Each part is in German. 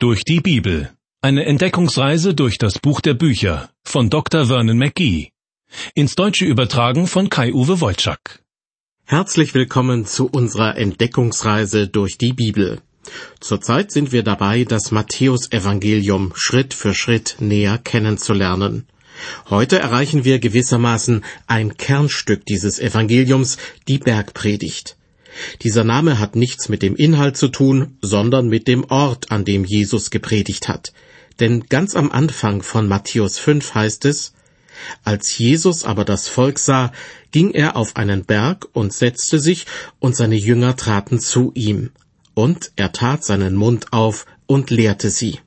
Durch die Bibel. Eine Entdeckungsreise durch das Buch der Bücher von Dr. Vernon McGee. Ins Deutsche übertragen von Kai-Uwe Wolczak. Herzlich willkommen zu unserer Entdeckungsreise durch die Bibel. Zurzeit sind wir dabei, das Matthäusevangelium Schritt für Schritt näher kennenzulernen. Heute erreichen wir gewissermaßen ein Kernstück dieses Evangeliums, die Bergpredigt. Dieser Name hat nichts mit dem Inhalt zu tun, sondern mit dem Ort, an dem Jesus gepredigt hat. Denn ganz am Anfang von Matthäus 5 heißt es, als Jesus aber das Volk sah, ging er auf einen Berg und setzte sich, und seine Jünger traten zu ihm. Und er tat seinen Mund auf und lehrte sie.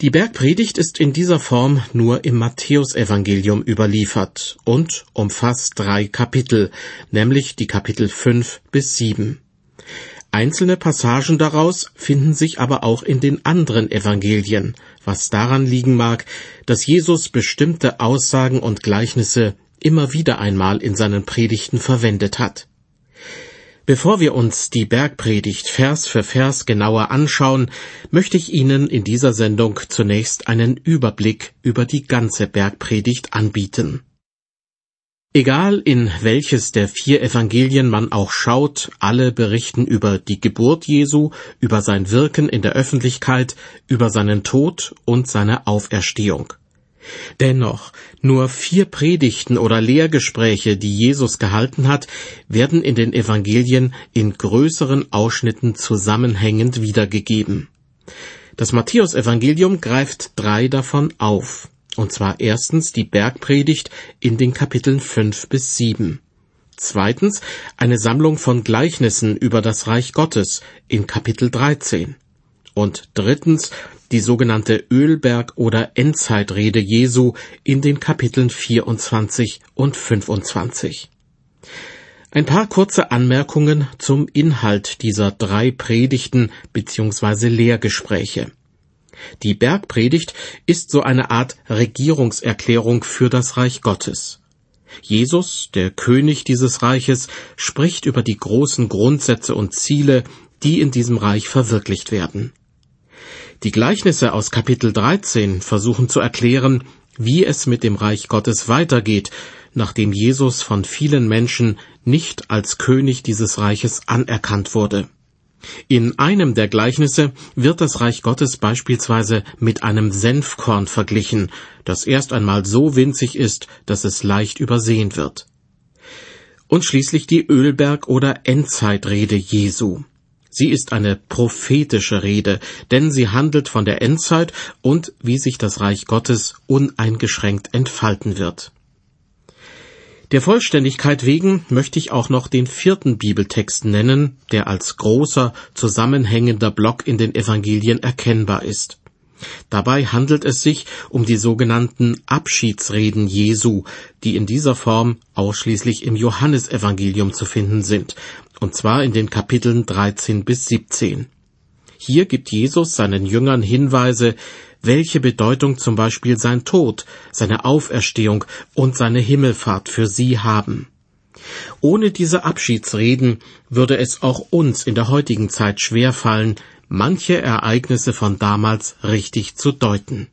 Die Bergpredigt ist in dieser Form nur im Matthäusevangelium überliefert und umfasst drei Kapitel, nämlich die Kapitel fünf bis sieben. Einzelne Passagen daraus finden sich aber auch in den anderen Evangelien, was daran liegen mag, dass Jesus bestimmte Aussagen und Gleichnisse immer wieder einmal in seinen Predigten verwendet hat. Bevor wir uns die Bergpredigt Vers für Vers genauer anschauen, möchte ich Ihnen in dieser Sendung zunächst einen Überblick über die ganze Bergpredigt anbieten. Egal in welches der vier Evangelien man auch schaut, alle berichten über die Geburt Jesu, über sein Wirken in der Öffentlichkeit, über seinen Tod und seine Auferstehung. Dennoch, nur vier Predigten oder Lehrgespräche, die Jesus gehalten hat, werden in den Evangelien in größeren Ausschnitten zusammenhängend wiedergegeben. Das Matthäusevangelium greift drei davon auf, und zwar erstens die Bergpredigt in den Kapiteln fünf bis sieben. Zweitens eine Sammlung von Gleichnissen über das Reich Gottes in Kapitel 13. Und drittens die sogenannte Ölberg- oder Endzeitrede Jesu in den Kapiteln 24 und 25. Ein paar kurze Anmerkungen zum Inhalt dieser drei Predigten bzw. Lehrgespräche. Die Bergpredigt ist so eine Art Regierungserklärung für das Reich Gottes. Jesus, der König dieses Reiches, spricht über die großen Grundsätze und Ziele, die in diesem Reich verwirklicht werden. Die Gleichnisse aus Kapitel 13 versuchen zu erklären, wie es mit dem Reich Gottes weitergeht, nachdem Jesus von vielen Menschen nicht als König dieses Reiches anerkannt wurde. In einem der Gleichnisse wird das Reich Gottes beispielsweise mit einem Senfkorn verglichen, das erst einmal so winzig ist, dass es leicht übersehen wird. Und schließlich die Ölberg- oder Endzeitrede Jesu. Sie ist eine prophetische Rede, denn sie handelt von der Endzeit und wie sich das Reich Gottes uneingeschränkt entfalten wird. Der Vollständigkeit wegen möchte ich auch noch den vierten Bibeltext nennen, der als großer, zusammenhängender Block in den Evangelien erkennbar ist. Dabei handelt es sich um die sogenannten Abschiedsreden Jesu, die in dieser Form ausschließlich im Johannesevangelium zu finden sind, und zwar in den Kapiteln 13 bis 17. Hier gibt Jesus seinen Jüngern Hinweise, welche Bedeutung zum Beispiel sein Tod, seine Auferstehung und seine Himmelfahrt für sie haben. Ohne diese Abschiedsreden würde es auch uns in der heutigen Zeit schwerfallen, manche Ereignisse von damals richtig zu deuten.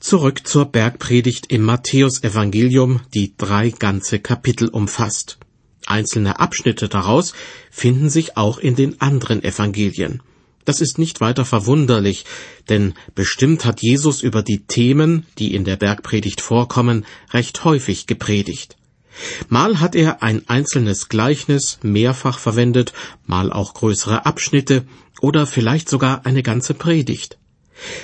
Zurück zur Bergpredigt im Matthäusevangelium, die drei ganze Kapitel umfasst. Einzelne Abschnitte daraus finden sich auch in den anderen Evangelien. Das ist nicht weiter verwunderlich, denn bestimmt hat Jesus über die Themen, die in der Bergpredigt vorkommen, recht häufig gepredigt. Mal hat er ein einzelnes Gleichnis mehrfach verwendet, mal auch größere Abschnitte oder vielleicht sogar eine ganze Predigt.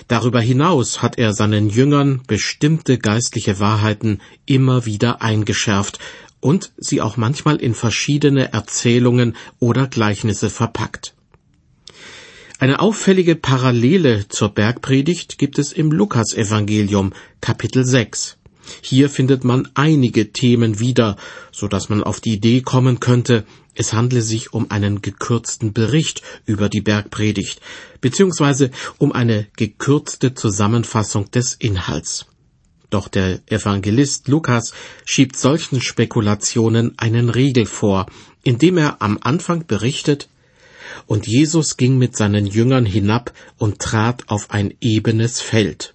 Darüber hinaus hat er seinen Jüngern bestimmte geistliche Wahrheiten immer wieder eingeschärft und sie auch manchmal in verschiedene Erzählungen oder Gleichnisse verpackt. Eine auffällige Parallele zur Bergpredigt gibt es im Lukasevangelium Kapitel 6. Hier findet man einige Themen wieder, so dass man auf die Idee kommen könnte, es handle sich um einen gekürzten Bericht über die Bergpredigt, beziehungsweise um eine gekürzte Zusammenfassung des Inhalts. Doch der Evangelist Lukas schiebt solchen Spekulationen einen Riegel vor, indem er am Anfang berichtet, und Jesus ging mit seinen Jüngern hinab und trat auf ein ebenes Feld.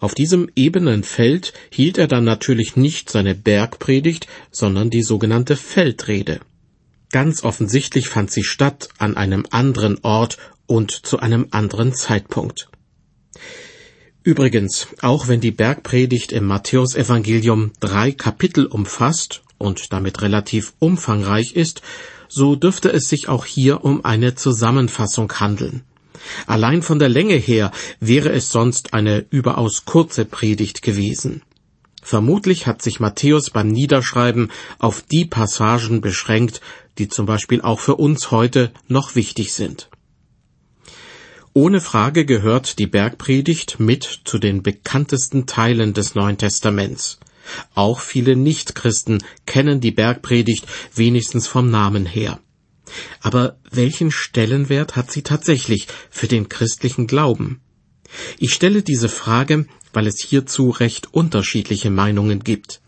Auf diesem ebenen Feld hielt er dann natürlich nicht seine Bergpredigt, sondern die sogenannte Feldrede. Ganz offensichtlich fand sie statt an einem anderen Ort und zu einem anderen Zeitpunkt. Übrigens, auch wenn die Bergpredigt im Matthäusevangelium drei Kapitel umfasst und damit relativ umfangreich ist, so dürfte es sich auch hier um eine Zusammenfassung handeln. Allein von der Länge her wäre es sonst eine überaus kurze Predigt gewesen. Vermutlich hat sich Matthäus beim Niederschreiben auf die Passagen beschränkt, die zum Beispiel auch für uns heute noch wichtig sind. Ohne Frage gehört die Bergpredigt mit zu den bekanntesten Teilen des Neuen Testaments. Auch viele Nichtchristen kennen die Bergpredigt wenigstens vom Namen her. Aber welchen Stellenwert hat sie tatsächlich für den christlichen Glauben? Ich stelle diese Frage, weil es hierzu recht unterschiedliche Meinungen gibt.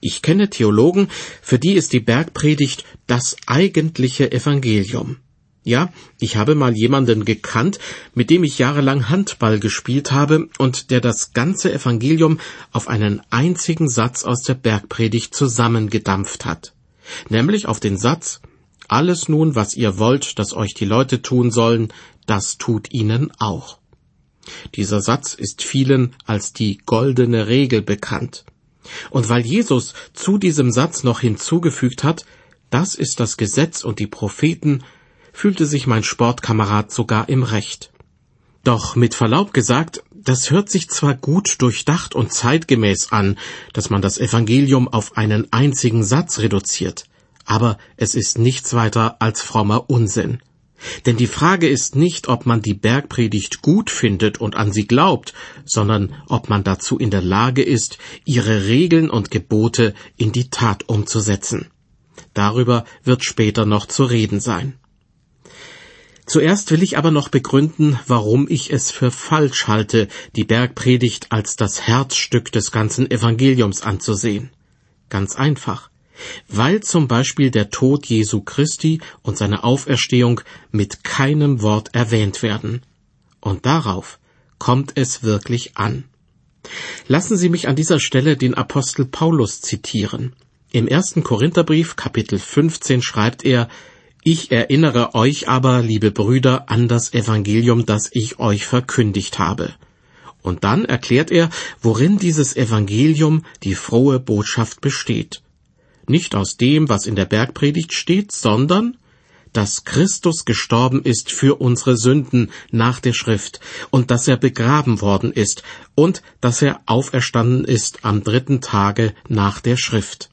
Ich kenne Theologen, für die ist die Bergpredigt das eigentliche Evangelium. Ja, ich habe mal jemanden gekannt, mit dem ich jahrelang Handball gespielt habe und der das ganze Evangelium auf einen einzigen Satz aus der Bergpredigt zusammengedampft hat. Nämlich auf den Satz, alles nun, was ihr wollt, dass euch die Leute tun sollen, das tut ihnen auch. Dieser Satz ist vielen als die goldene Regel bekannt. Und weil Jesus zu diesem Satz noch hinzugefügt hat, das ist das Gesetz und die Propheten, fühlte sich mein Sportkamerad sogar im Recht. Doch mit Verlaub gesagt, das hört sich zwar gut durchdacht und zeitgemäß an, dass man das Evangelium auf einen einzigen Satz reduziert, aber es ist nichts weiter als frommer Unsinn. Denn die Frage ist nicht, ob man die Bergpredigt gut findet und an sie glaubt, sondern ob man dazu in der Lage ist, ihre Regeln und Gebote in die Tat umzusetzen. Darüber wird später noch zu reden sein. Zuerst will ich aber noch begründen, warum ich es für falsch halte, die Bergpredigt als das Herzstück des ganzen Evangeliums anzusehen. Ganz einfach. Weil zum Beispiel der Tod Jesu Christi und seine Auferstehung mit keinem Wort erwähnt werden. Und darauf kommt es wirklich an. Lassen Sie mich an dieser Stelle den Apostel Paulus zitieren. Im ersten Korintherbrief Kapitel 15 schreibt er, ich erinnere euch aber, liebe Brüder, an das Evangelium, das ich euch verkündigt habe. Und dann erklärt er, worin dieses Evangelium, die frohe Botschaft besteht. Nicht aus dem, was in der Bergpredigt steht, sondern dass Christus gestorben ist für unsere Sünden nach der Schrift und dass er begraben worden ist und dass er auferstanden ist am dritten Tage nach der Schrift.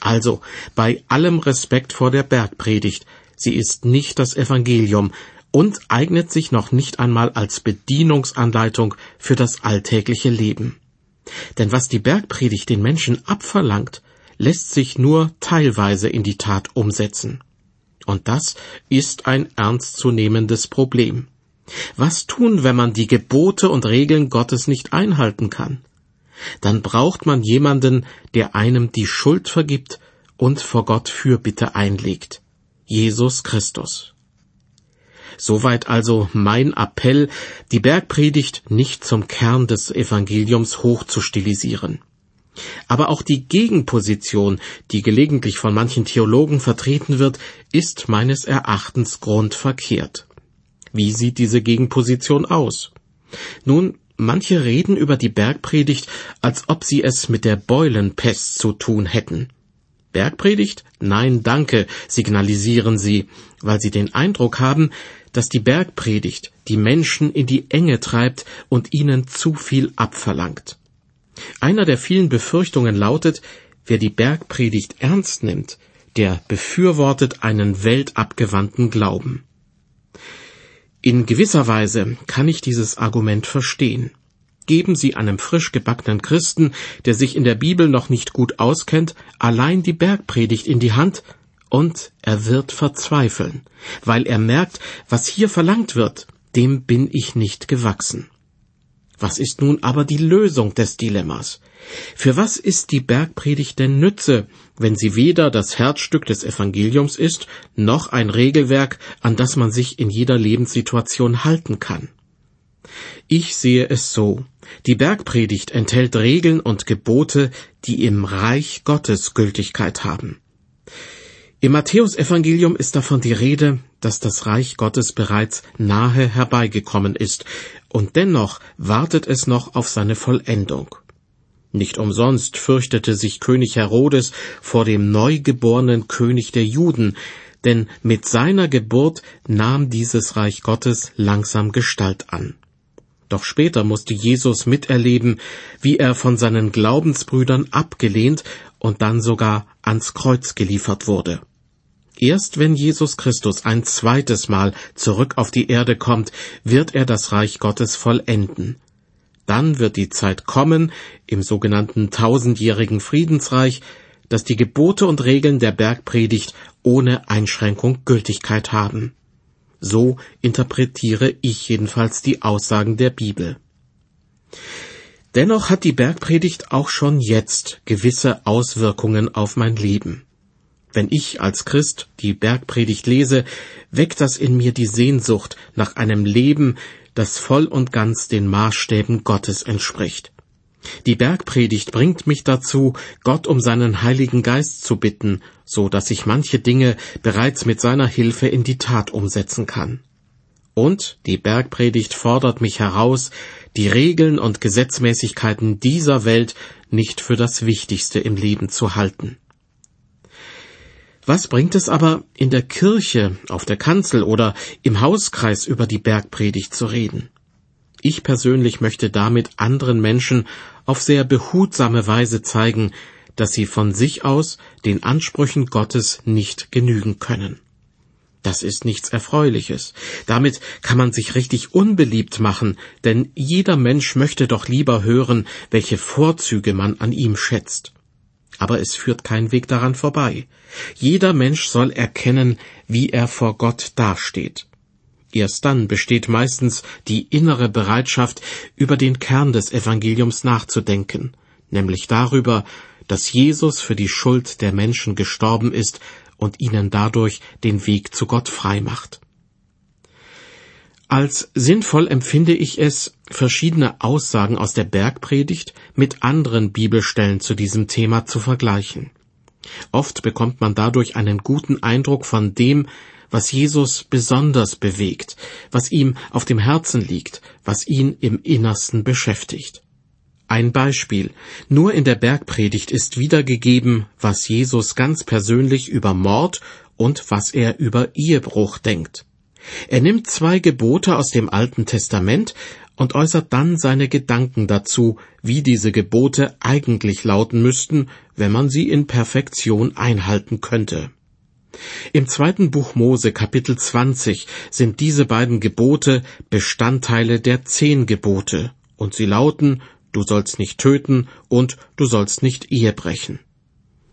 Also, bei allem Respekt vor der Bergpredigt, sie ist nicht das Evangelium und eignet sich noch nicht einmal als Bedienungsanleitung für das alltägliche Leben. Denn was die Bergpredigt den Menschen abverlangt, lässt sich nur teilweise in die Tat umsetzen. Und das ist ein ernstzunehmendes Problem. Was tun, wenn man die Gebote und Regeln Gottes nicht einhalten kann? Dann braucht man jemanden, der einem die Schuld vergibt und vor Gott Fürbitte einlegt. Jesus Christus. Soweit also mein Appell, die Bergpredigt nicht zum Kern des Evangeliums hochzustilisieren. Aber auch die Gegenposition, die gelegentlich von manchen Theologen vertreten wird, ist meines Erachtens grundverkehrt. Wie sieht diese Gegenposition aus? Nun, Manche reden über die Bergpredigt, als ob sie es mit der Beulenpest zu tun hätten. Bergpredigt? Nein, danke, signalisieren sie, weil sie den Eindruck haben, dass die Bergpredigt die Menschen in die Enge treibt und ihnen zu viel abverlangt. Einer der vielen Befürchtungen lautet, wer die Bergpredigt ernst nimmt, der befürwortet einen weltabgewandten Glauben. In gewisser Weise kann ich dieses Argument verstehen. Geben Sie einem frisch gebackenen Christen, der sich in der Bibel noch nicht gut auskennt, allein die Bergpredigt in die Hand, und er wird verzweifeln, weil er merkt, was hier verlangt wird, dem bin ich nicht gewachsen. Was ist nun aber die Lösung des Dilemmas? Für was ist die Bergpredigt denn Nütze, wenn sie weder das Herzstück des Evangeliums ist, noch ein Regelwerk, an das man sich in jeder Lebenssituation halten kann? Ich sehe es so. Die Bergpredigt enthält Regeln und Gebote, die im Reich Gottes Gültigkeit haben. Im Matthäusevangelium ist davon die Rede, dass das Reich Gottes bereits nahe herbeigekommen ist, und dennoch wartet es noch auf seine Vollendung. Nicht umsonst fürchtete sich König Herodes vor dem neugeborenen König der Juden, denn mit seiner Geburt nahm dieses Reich Gottes langsam Gestalt an. Doch später musste Jesus miterleben, wie er von seinen Glaubensbrüdern abgelehnt und dann sogar ans Kreuz geliefert wurde. Erst wenn Jesus Christus ein zweites Mal zurück auf die Erde kommt, wird er das Reich Gottes vollenden. Dann wird die Zeit kommen, im sogenannten tausendjährigen Friedensreich, dass die Gebote und Regeln der Bergpredigt ohne Einschränkung Gültigkeit haben. So interpretiere ich jedenfalls die Aussagen der Bibel. Dennoch hat die Bergpredigt auch schon jetzt gewisse Auswirkungen auf mein Leben. Wenn ich als Christ die Bergpredigt lese, weckt das in mir die Sehnsucht nach einem Leben, das voll und ganz den Maßstäben Gottes entspricht. Die Bergpredigt bringt mich dazu, Gott um seinen Heiligen Geist zu bitten, so dass ich manche Dinge bereits mit seiner Hilfe in die Tat umsetzen kann. Und die Bergpredigt fordert mich heraus, die Regeln und Gesetzmäßigkeiten dieser Welt nicht für das Wichtigste im Leben zu halten. Was bringt es aber, in der Kirche, auf der Kanzel oder im Hauskreis über die Bergpredigt zu reden? Ich persönlich möchte damit anderen Menschen auf sehr behutsame Weise zeigen, dass sie von sich aus den Ansprüchen Gottes nicht genügen können. Das ist nichts Erfreuliches. Damit kann man sich richtig unbeliebt machen, denn jeder Mensch möchte doch lieber hören, welche Vorzüge man an ihm schätzt aber es führt kein Weg daran vorbei. Jeder Mensch soll erkennen, wie er vor Gott dasteht. Erst dann besteht meistens die innere Bereitschaft, über den Kern des Evangeliums nachzudenken, nämlich darüber, dass Jesus für die Schuld der Menschen gestorben ist und ihnen dadurch den Weg zu Gott frei macht. Als sinnvoll empfinde ich es, verschiedene Aussagen aus der Bergpredigt mit anderen Bibelstellen zu diesem Thema zu vergleichen. Oft bekommt man dadurch einen guten Eindruck von dem, was Jesus besonders bewegt, was ihm auf dem Herzen liegt, was ihn im Innersten beschäftigt. Ein Beispiel. Nur in der Bergpredigt ist wiedergegeben, was Jesus ganz persönlich über Mord und was er über Ehebruch denkt. Er nimmt zwei Gebote aus dem Alten Testament und äußert dann seine Gedanken dazu, wie diese Gebote eigentlich lauten müssten, wenn man sie in Perfektion einhalten könnte. Im zweiten Buch Mose Kapitel 20 sind diese beiden Gebote Bestandteile der zehn Gebote, und sie lauten Du sollst nicht töten und du sollst nicht Ehe brechen.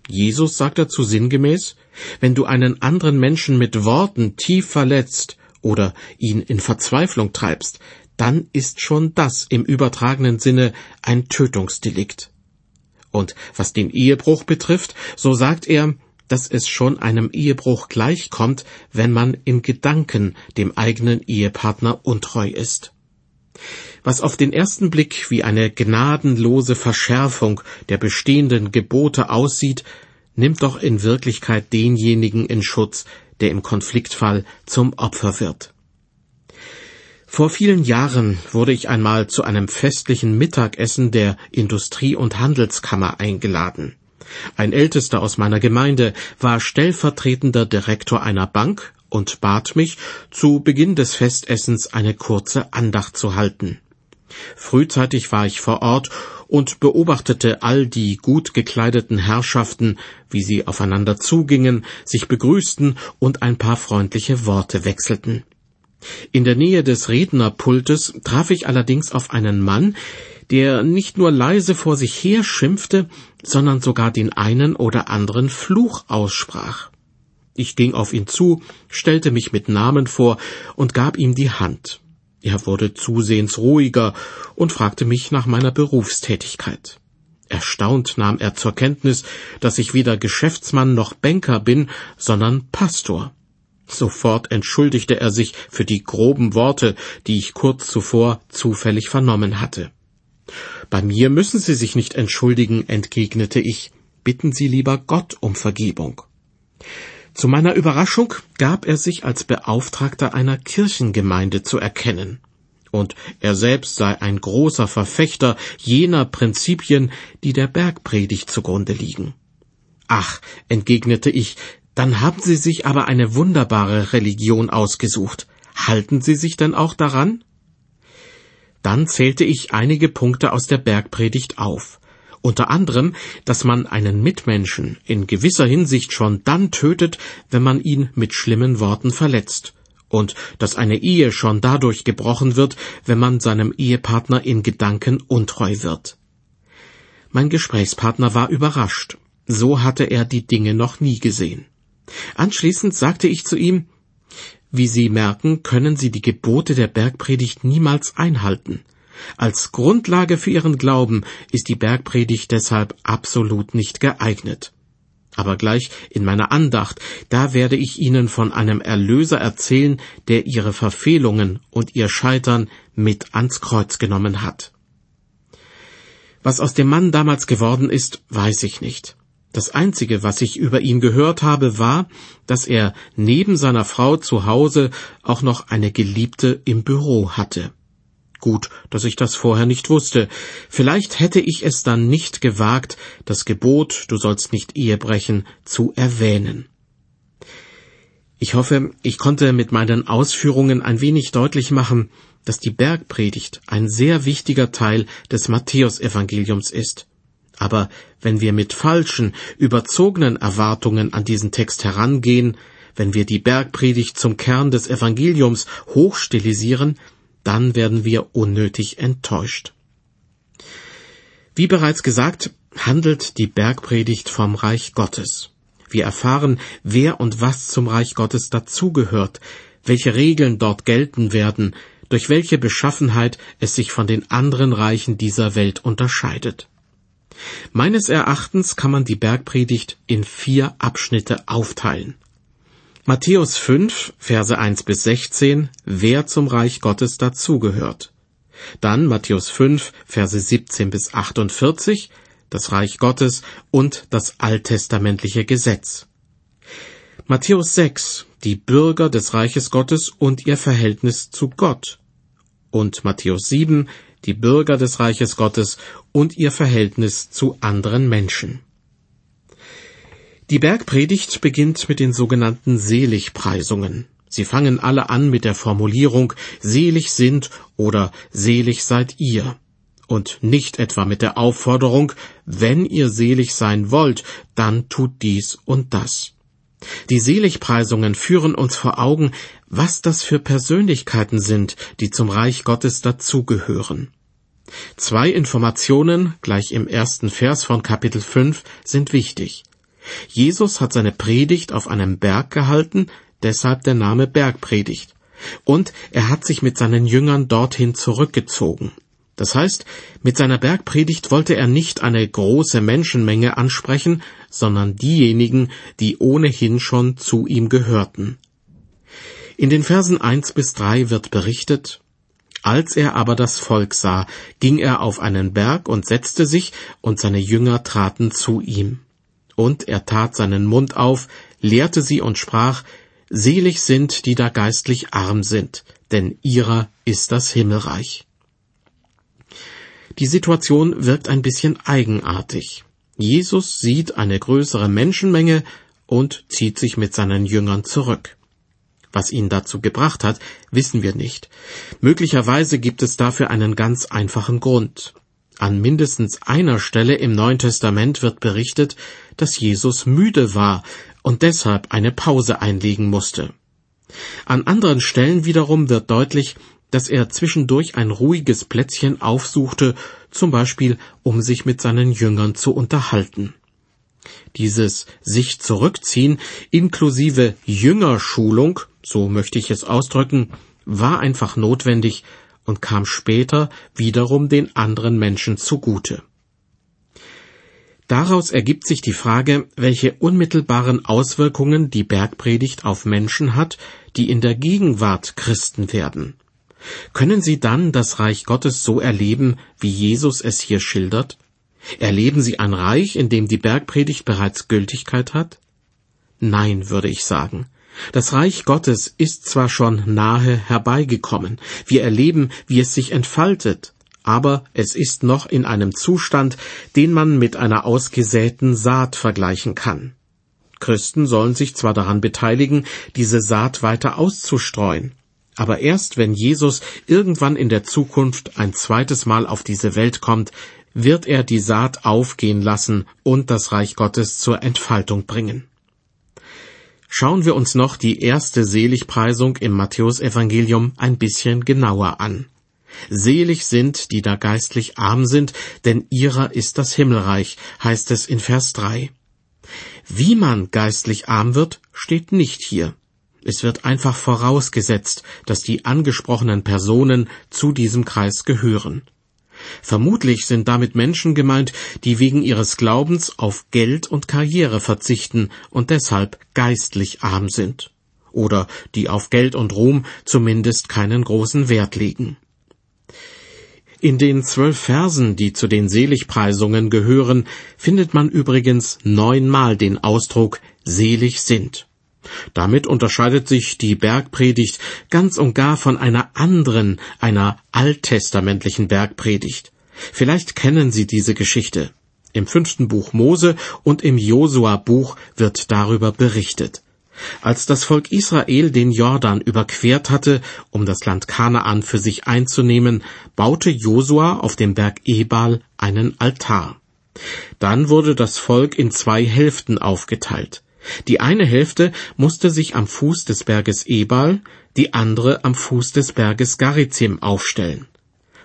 Jesus sagt dazu sinngemäß, wenn du einen anderen Menschen mit Worten tief verletzt oder ihn in Verzweiflung treibst, dann ist schon das im übertragenen Sinne ein Tötungsdelikt. Und was den Ehebruch betrifft, so sagt er, dass es schon einem Ehebruch gleichkommt, wenn man in Gedanken dem eigenen Ehepartner untreu ist. Was auf den ersten Blick wie eine gnadenlose Verschärfung der bestehenden Gebote aussieht, nimmt doch in Wirklichkeit denjenigen in Schutz, der im Konfliktfall zum Opfer wird. Vor vielen Jahren wurde ich einmal zu einem festlichen Mittagessen der Industrie- und Handelskammer eingeladen. Ein Ältester aus meiner Gemeinde war stellvertretender Direktor einer Bank und bat mich, zu Beginn des Festessens eine kurze Andacht zu halten. Frühzeitig war ich vor Ort und beobachtete all die gut gekleideten Herrschaften, wie sie aufeinander zugingen, sich begrüßten und ein paar freundliche Worte wechselten. In der Nähe des Rednerpultes traf ich allerdings auf einen Mann, der nicht nur leise vor sich her schimpfte, sondern sogar den einen oder anderen Fluch aussprach. Ich ging auf ihn zu, stellte mich mit Namen vor und gab ihm die Hand. Er wurde zusehends ruhiger und fragte mich nach meiner Berufstätigkeit. Erstaunt nahm er zur Kenntnis, dass ich weder Geschäftsmann noch Banker bin, sondern Pastor. Sofort entschuldigte er sich für die groben Worte, die ich kurz zuvor zufällig vernommen hatte. Bei mir müssen Sie sich nicht entschuldigen, entgegnete ich, bitten Sie lieber Gott um Vergebung. Zu meiner Überraschung gab er sich als Beauftragter einer Kirchengemeinde zu erkennen und er selbst sei ein großer Verfechter jener Prinzipien, die der Bergpredigt zugrunde liegen. Ach, entgegnete ich, dann haben Sie sich aber eine wunderbare Religion ausgesucht. Halten Sie sich denn auch daran? Dann zählte ich einige Punkte aus der Bergpredigt auf, unter anderem, dass man einen Mitmenschen in gewisser Hinsicht schon dann tötet, wenn man ihn mit schlimmen Worten verletzt, und dass eine Ehe schon dadurch gebrochen wird, wenn man seinem Ehepartner in Gedanken untreu wird. Mein Gesprächspartner war überrascht. So hatte er die Dinge noch nie gesehen. Anschließend sagte ich zu ihm, wie Sie merken, können Sie die Gebote der Bergpredigt niemals einhalten. Als Grundlage für Ihren Glauben ist die Bergpredigt deshalb absolut nicht geeignet aber gleich in meiner Andacht, da werde ich Ihnen von einem Erlöser erzählen, der Ihre Verfehlungen und Ihr Scheitern mit ans Kreuz genommen hat. Was aus dem Mann damals geworden ist, weiß ich nicht. Das Einzige, was ich über ihn gehört habe, war, dass er neben seiner Frau zu Hause auch noch eine Geliebte im Büro hatte. Gut, dass ich das vorher nicht wusste. Vielleicht hätte ich es dann nicht gewagt, das Gebot, du sollst nicht Ehe brechen, zu erwähnen. Ich hoffe, ich konnte mit meinen Ausführungen ein wenig deutlich machen, dass die Bergpredigt ein sehr wichtiger Teil des Matthäusevangeliums ist. Aber wenn wir mit falschen, überzogenen Erwartungen an diesen Text herangehen, wenn wir die Bergpredigt zum Kern des Evangeliums hochstilisieren, dann werden wir unnötig enttäuscht. Wie bereits gesagt, handelt die Bergpredigt vom Reich Gottes. Wir erfahren, wer und was zum Reich Gottes dazugehört, welche Regeln dort gelten werden, durch welche Beschaffenheit es sich von den anderen Reichen dieser Welt unterscheidet. Meines Erachtens kann man die Bergpredigt in vier Abschnitte aufteilen. Matthäus 5, Verse 1 bis 16, wer zum Reich Gottes dazugehört. Dann Matthäus 5, Verse 17 bis 48, das Reich Gottes und das alttestamentliche Gesetz. Matthäus 6, die Bürger des Reiches Gottes und ihr Verhältnis zu Gott. Und Matthäus 7, die Bürger des Reiches Gottes und ihr Verhältnis zu anderen Menschen. Die Bergpredigt beginnt mit den sogenannten Seligpreisungen. Sie fangen alle an mit der Formulierung Selig sind oder Selig seid ihr und nicht etwa mit der Aufforderung Wenn ihr selig sein wollt, dann tut dies und das. Die Seligpreisungen führen uns vor Augen, was das für Persönlichkeiten sind, die zum Reich Gottes dazugehören. Zwei Informationen gleich im ersten Vers von Kapitel 5 sind wichtig. Jesus hat seine Predigt auf einem Berg gehalten, deshalb der Name Bergpredigt. Und er hat sich mit seinen Jüngern dorthin zurückgezogen. Das heißt, mit seiner Bergpredigt wollte er nicht eine große Menschenmenge ansprechen, sondern diejenigen, die ohnehin schon zu ihm gehörten. In den Versen eins bis drei wird berichtet, als er aber das Volk sah, ging er auf einen Berg und setzte sich, und seine Jünger traten zu ihm. Und er tat seinen Mund auf, lehrte sie und sprach, Selig sind, die da geistlich arm sind, denn ihrer ist das Himmelreich. Die Situation wirkt ein bisschen eigenartig. Jesus sieht eine größere Menschenmenge und zieht sich mit seinen Jüngern zurück. Was ihn dazu gebracht hat, wissen wir nicht. Möglicherweise gibt es dafür einen ganz einfachen Grund. An mindestens einer Stelle im Neuen Testament wird berichtet, dass Jesus müde war und deshalb eine Pause einlegen musste. An anderen Stellen wiederum wird deutlich, dass er zwischendurch ein ruhiges Plätzchen aufsuchte, zum Beispiel um sich mit seinen Jüngern zu unterhalten. Dieses sich zurückziehen inklusive Jüngerschulung, so möchte ich es ausdrücken, war einfach notwendig und kam später wiederum den anderen Menschen zugute. Daraus ergibt sich die Frage, welche unmittelbaren Auswirkungen die Bergpredigt auf Menschen hat, die in der Gegenwart Christen werden. Können sie dann das Reich Gottes so erleben, wie Jesus es hier schildert? Erleben sie ein Reich, in dem die Bergpredigt bereits Gültigkeit hat? Nein, würde ich sagen. Das Reich Gottes ist zwar schon nahe herbeigekommen, wir erleben, wie es sich entfaltet, aber es ist noch in einem Zustand, den man mit einer ausgesäten Saat vergleichen kann. Christen sollen sich zwar daran beteiligen, diese Saat weiter auszustreuen, aber erst wenn Jesus irgendwann in der Zukunft ein zweites Mal auf diese Welt kommt, wird er die Saat aufgehen lassen und das Reich Gottes zur Entfaltung bringen. Schauen wir uns noch die erste Seligpreisung im Matthäusevangelium ein bisschen genauer an. Selig sind, die da geistlich arm sind, denn ihrer ist das Himmelreich, heißt es in Vers 3. Wie man geistlich arm wird, steht nicht hier. Es wird einfach vorausgesetzt, dass die angesprochenen Personen zu diesem Kreis gehören. Vermutlich sind damit Menschen gemeint, die wegen ihres Glaubens auf Geld und Karriere verzichten und deshalb geistlich arm sind. Oder die auf Geld und Ruhm zumindest keinen großen Wert legen. In den zwölf Versen, die zu den Seligpreisungen gehören, findet man übrigens neunmal den Ausdruck selig sind. Damit unterscheidet sich die Bergpredigt ganz und gar von einer anderen, einer alttestamentlichen Bergpredigt. Vielleicht kennen Sie diese Geschichte. Im fünften Buch Mose und im Josua Buch wird darüber berichtet. Als das Volk Israel den Jordan überquert hatte, um das Land Kanaan für sich einzunehmen, baute Josua auf dem Berg Ebal einen Altar. Dann wurde das Volk in zwei Hälften aufgeteilt. Die eine Hälfte musste sich am Fuß des Berges Ebal, die andere am Fuß des Berges Garizim aufstellen.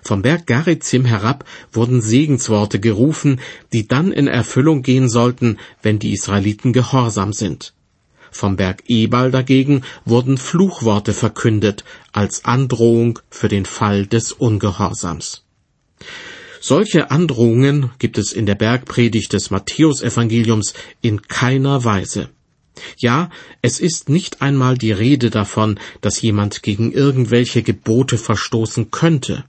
Vom Berg Garizim herab wurden Segensworte gerufen, die dann in Erfüllung gehen sollten, wenn die Israeliten gehorsam sind. Vom Berg Ebal dagegen wurden Fluchworte verkündet als Androhung für den Fall des Ungehorsams. Solche Androhungen gibt es in der Bergpredigt des Matthäusevangeliums in keiner Weise. Ja, es ist nicht einmal die Rede davon, dass jemand gegen irgendwelche Gebote verstoßen könnte.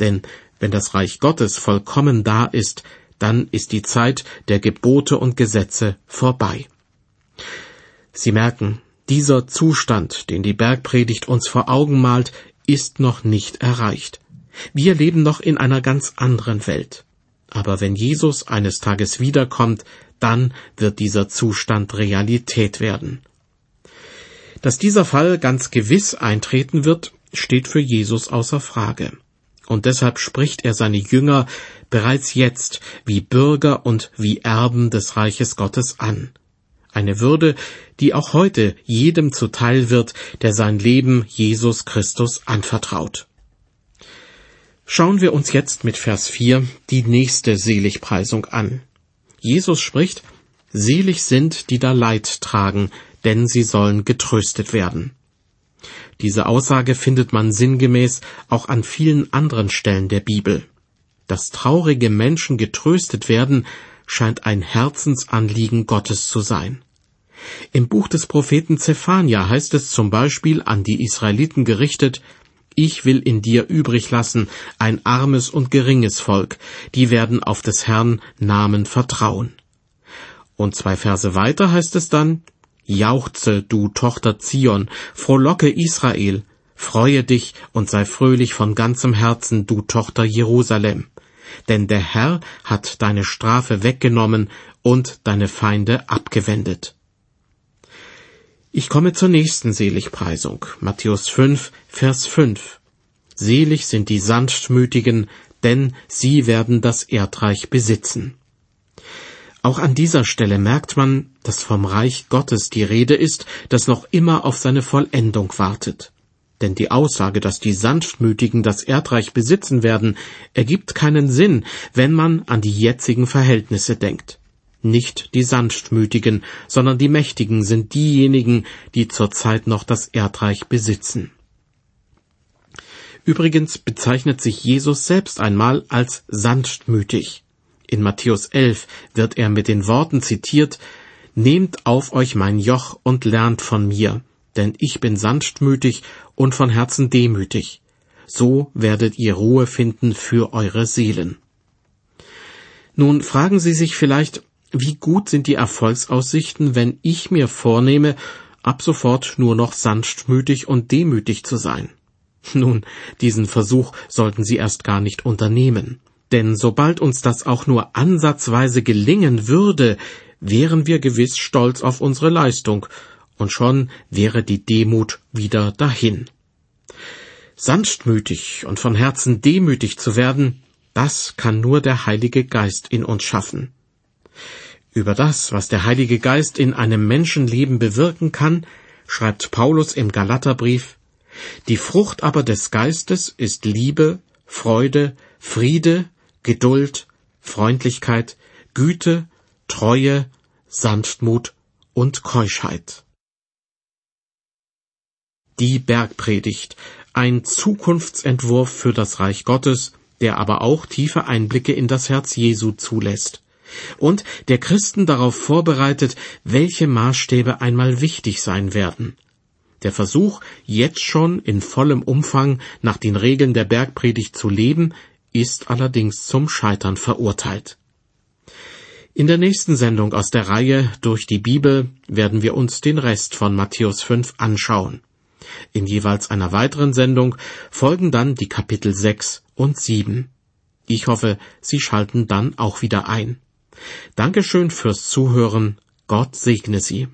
Denn wenn das Reich Gottes vollkommen da ist, dann ist die Zeit der Gebote und Gesetze vorbei. Sie merken, dieser Zustand, den die Bergpredigt uns vor Augen malt, ist noch nicht erreicht. Wir leben noch in einer ganz anderen Welt. Aber wenn Jesus eines Tages wiederkommt, dann wird dieser Zustand Realität werden. Dass dieser Fall ganz gewiss eintreten wird, steht für Jesus außer Frage. Und deshalb spricht er seine Jünger bereits jetzt wie Bürger und wie Erben des Reiches Gottes an eine Würde, die auch heute jedem zuteil wird, der sein Leben Jesus Christus anvertraut. Schauen wir uns jetzt mit Vers 4 die nächste Seligpreisung an. Jesus spricht, Selig sind, die da Leid tragen, denn sie sollen getröstet werden. Diese Aussage findet man sinngemäß auch an vielen anderen Stellen der Bibel. Dass traurige Menschen getröstet werden, scheint ein Herzensanliegen Gottes zu sein. Im Buch des Propheten Zephania heißt es zum Beispiel an die Israeliten gerichtet, ich will in dir übrig lassen ein armes und geringes Volk, die werden auf des Herrn Namen vertrauen. Und zwei Verse weiter heißt es dann, Jauchze, du Tochter Zion, frohlocke Israel, freue dich und sei fröhlich von ganzem Herzen, du Tochter Jerusalem. Denn der Herr hat deine Strafe weggenommen und deine Feinde abgewendet. Ich komme zur nächsten Seligpreisung, Matthäus 5, Vers 5. Selig sind die Sanftmütigen, denn sie werden das Erdreich besitzen. Auch an dieser Stelle merkt man, dass vom Reich Gottes die Rede ist, das noch immer auf seine Vollendung wartet. Denn die Aussage, dass die Sanftmütigen das Erdreich besitzen werden, ergibt keinen Sinn, wenn man an die jetzigen Verhältnisse denkt. Nicht die Sanftmütigen, sondern die Mächtigen sind diejenigen, die zurzeit noch das Erdreich besitzen. Übrigens bezeichnet sich Jesus selbst einmal als sanftmütig. In Matthäus 11 wird er mit den Worten zitiert, Nehmt auf euch mein Joch und lernt von mir, denn ich bin sanftmütig und von Herzen demütig. So werdet ihr Ruhe finden für eure Seelen. Nun fragen Sie sich vielleicht, wie gut sind die Erfolgsaussichten, wenn ich mir vornehme, ab sofort nur noch sanftmütig und demütig zu sein? Nun, diesen Versuch sollten Sie erst gar nicht unternehmen. Denn sobald uns das auch nur ansatzweise gelingen würde, wären wir gewiss stolz auf unsere Leistung, und schon wäre die Demut wieder dahin. Sanftmütig und von Herzen demütig zu werden, das kann nur der Heilige Geist in uns schaffen. Über das, was der Heilige Geist in einem Menschenleben bewirken kann, schreibt Paulus im Galaterbrief, die Frucht aber des Geistes ist Liebe, Freude, Friede, Geduld, Freundlichkeit, Güte, Treue, Sanftmut und Keuschheit. Die Bergpredigt, ein Zukunftsentwurf für das Reich Gottes, der aber auch tiefe Einblicke in das Herz Jesu zulässt und der Christen darauf vorbereitet, welche Maßstäbe einmal wichtig sein werden. Der Versuch, jetzt schon in vollem Umfang nach den Regeln der Bergpredigt zu leben, ist allerdings zum Scheitern verurteilt. In der nächsten Sendung aus der Reihe Durch die Bibel werden wir uns den Rest von Matthäus 5 anschauen. In jeweils einer weiteren Sendung folgen dann die Kapitel 6 und 7. Ich hoffe, Sie schalten dann auch wieder ein. Dankeschön fürs Zuhören. Gott segne Sie.